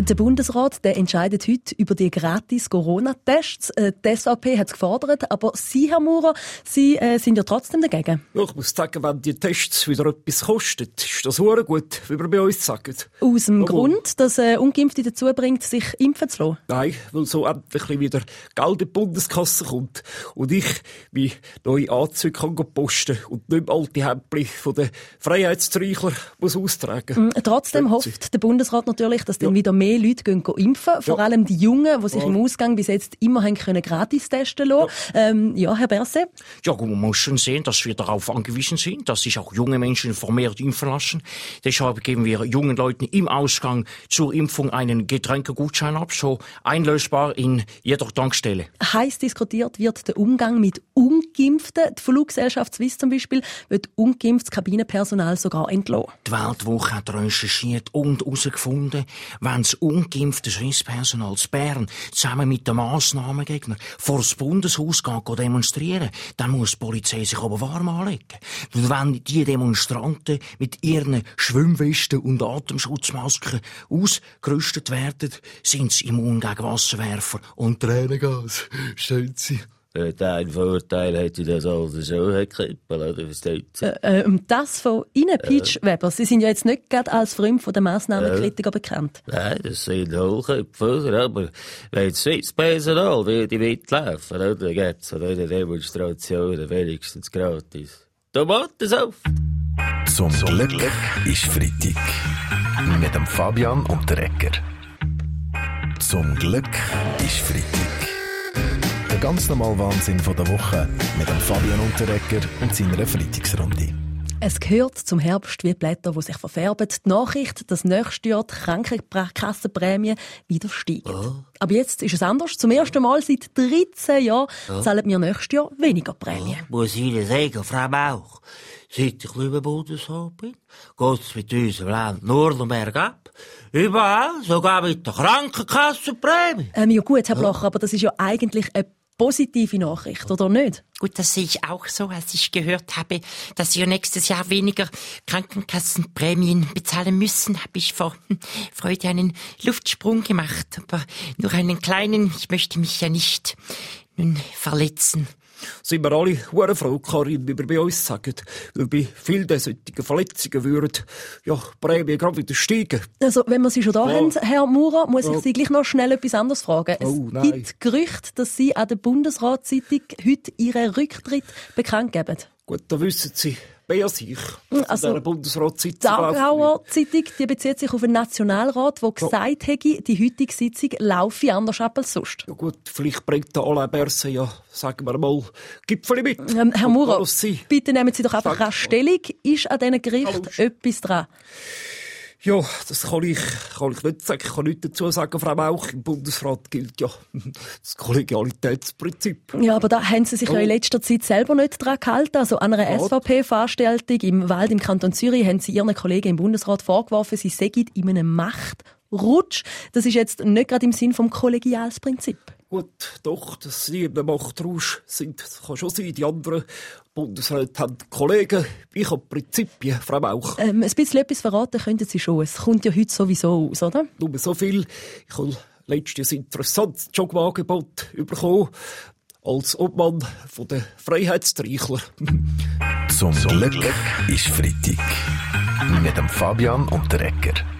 Der Bundesrat der entscheidet heute über die gratis Corona-Tests. Äh, die SAP hat es gefordert, aber Sie, Herr Maurer, Sie äh, sind ja trotzdem dagegen. Ich muss sagen, wenn die Tests wieder etwas kosten, ist das sehr gut, wie wir bei uns sagen. Aus dem aber Grund, dass äh, Ungeimpfte dazu bringt, sich impfen zu lassen? Nein, weil so endlich wieder Geld in die Bundskasse kommt und ich wie neue Anzüge kann posten und nicht mehr alte Häppchen von den Freiheitsträuchler muss austragen. Mm, trotzdem hofft der Bundesrat natürlich, dass ja. dann wieder mehr mehr Leute gehen impfen, vor ja. allem die Jungen, die sich ja. im Ausgang bis jetzt immer haben können gratis testen lassen. Ja, ähm, ja Herr Berse? Ja, man muss schon sehen, dass wir darauf angewiesen sind, dass sich auch junge Menschen vermehrt impfen lassen. Deshalb geben wir jungen Leuten im Ausgang zur Impfung einen Getränkegutschein ab, so einlösbar in jeder Tankstelle. Heiß diskutiert wird der Umgang mit Ungeimpften. Die Fluggesellschaft Swiss zum Beispiel wird ungeimpftes Kabinenpersonal sogar entlassen. Die Weltwoche hat recherchiert und herausgefunden, wenn ungeimpfte Swisspersonal zu Bern zusammen mit den Massnahmengegner vor das Bundeshaus gehen demonstrieren, dann muss die Polizei sich aber warm anlegen. Und wenn die Demonstranten mit ihren Schwimmwesten und Atemschutzmasken ausgerüstet werden, sind sie immun gegen Wasserwerfer und Tränengas. Stehen sie Dein Vorteil hätte das alles schon kippen oder versteht äh, äh, Das von Ihnen, Peach äh. Weber. Sie sind ja jetzt nicht gerade als Freund von der Massnahmenkritiker äh. bekannt. Nein, das sind Hochköpfe, aber wenn das Schweizpersonal würde mitlaufen, oder, dann gibt es an einer Demonstration wenigstens gratis. Tomatensaft! Zum Glück ist Freitag. Mit dem Fabian und der Ecker. Zum Glück ist Freitag ganz normale Wahnsinn von der Woche mit dem Fabian Unterrecker und seiner Freitagsrunde. Es gehört zum Herbst wie Blätter, die sich verfärben. Die Nachricht, dass nächstes Jahr die Krankenkassenprämie wieder steigt. Oh. Aber jetzt ist es anders. Zum ersten Mal seit 13 Jahren oh. zahlen wir nächstes Jahr weniger Prämie. Oh. Muss ich Ihnen sagen, Frau Mauch, seit ich über Bundesrat bin, geht es mit unserem Land nur noch bergab. Überall, sogar mit der Krankenkassenprämie. Ähm, ja gut, Herr Blocher, aber das ist ja eigentlich eine positive Nachricht, oder nicht? Gut, das sehe ich auch so, als ich gehört habe, dass wir nächstes Jahr weniger Krankenkassenprämien bezahlen müssen, habe ich vor Freude einen Luftsprung gemacht. Aber nur einen kleinen, ich möchte mich ja nicht nun verletzen sind wir alle hure froh, Karin, wie wir bei uns sagen. Weil bei vielen solchen Verletzungen würden ja, Prämien gerade wieder steigen. Also, wenn wir Sie schon da ja. haben, Herr Maurer, muss ich Sie gleich noch schnell etwas anderes fragen. Oh, es gibt Gerüchte, dass Sie an der Bundesratszeitung heute Ihren Rücktritt bekannt geben. Gut, da wissen Sie bei sich. Also, der Bundesratssitzung. Die Aargauer Zeitung die bezieht sich auf einen Nationalrat, der gesagt hätte, die heutige Sitzung laufe anders ab als sonst. Ja gut, vielleicht bringt der Alain Berset ja, sagen wir mal, Gipfel mit. Ähm, Herr Maurer, bitte nehmen Sie doch einfach Stellung. Ist an diesen Gerichten etwas dran? Ja, das kann ich, kann ich nicht sagen. Ich kann nichts dazu sagen, Frau Mauch. Im Bundesrat gilt ja das Kollegialitätsprinzip. Ja, aber da haben Sie sich oh. ja in letzter Zeit selber nicht dran gehalten. Also an einer SVP-Veranstaltung im Wald im Kanton Zürich haben Sie Ihren Kollegen im Bundesrat vorgeworfen, sie seien in einem Machtrutsch. Das ist jetzt nicht gerade im Sinn vom Kollegialsprinzip. Gut, doch, dass sie in einem Machtrausch sind, das kann schon sein. Die anderen Bundesräte haben Kollegen. Ich habe Prinzipien, Frau Mauch. Ähm, ein bisschen etwas verraten könnten Sie schon. Es kommt ja heute sowieso aus, oder? Nur so viel. Ich habe letztes ein interessantes Jobangebot bekommen als Obmann von den Freiheitstreichler. Zum Glück ist Freitag. Mit dem Fabian und der Ecker.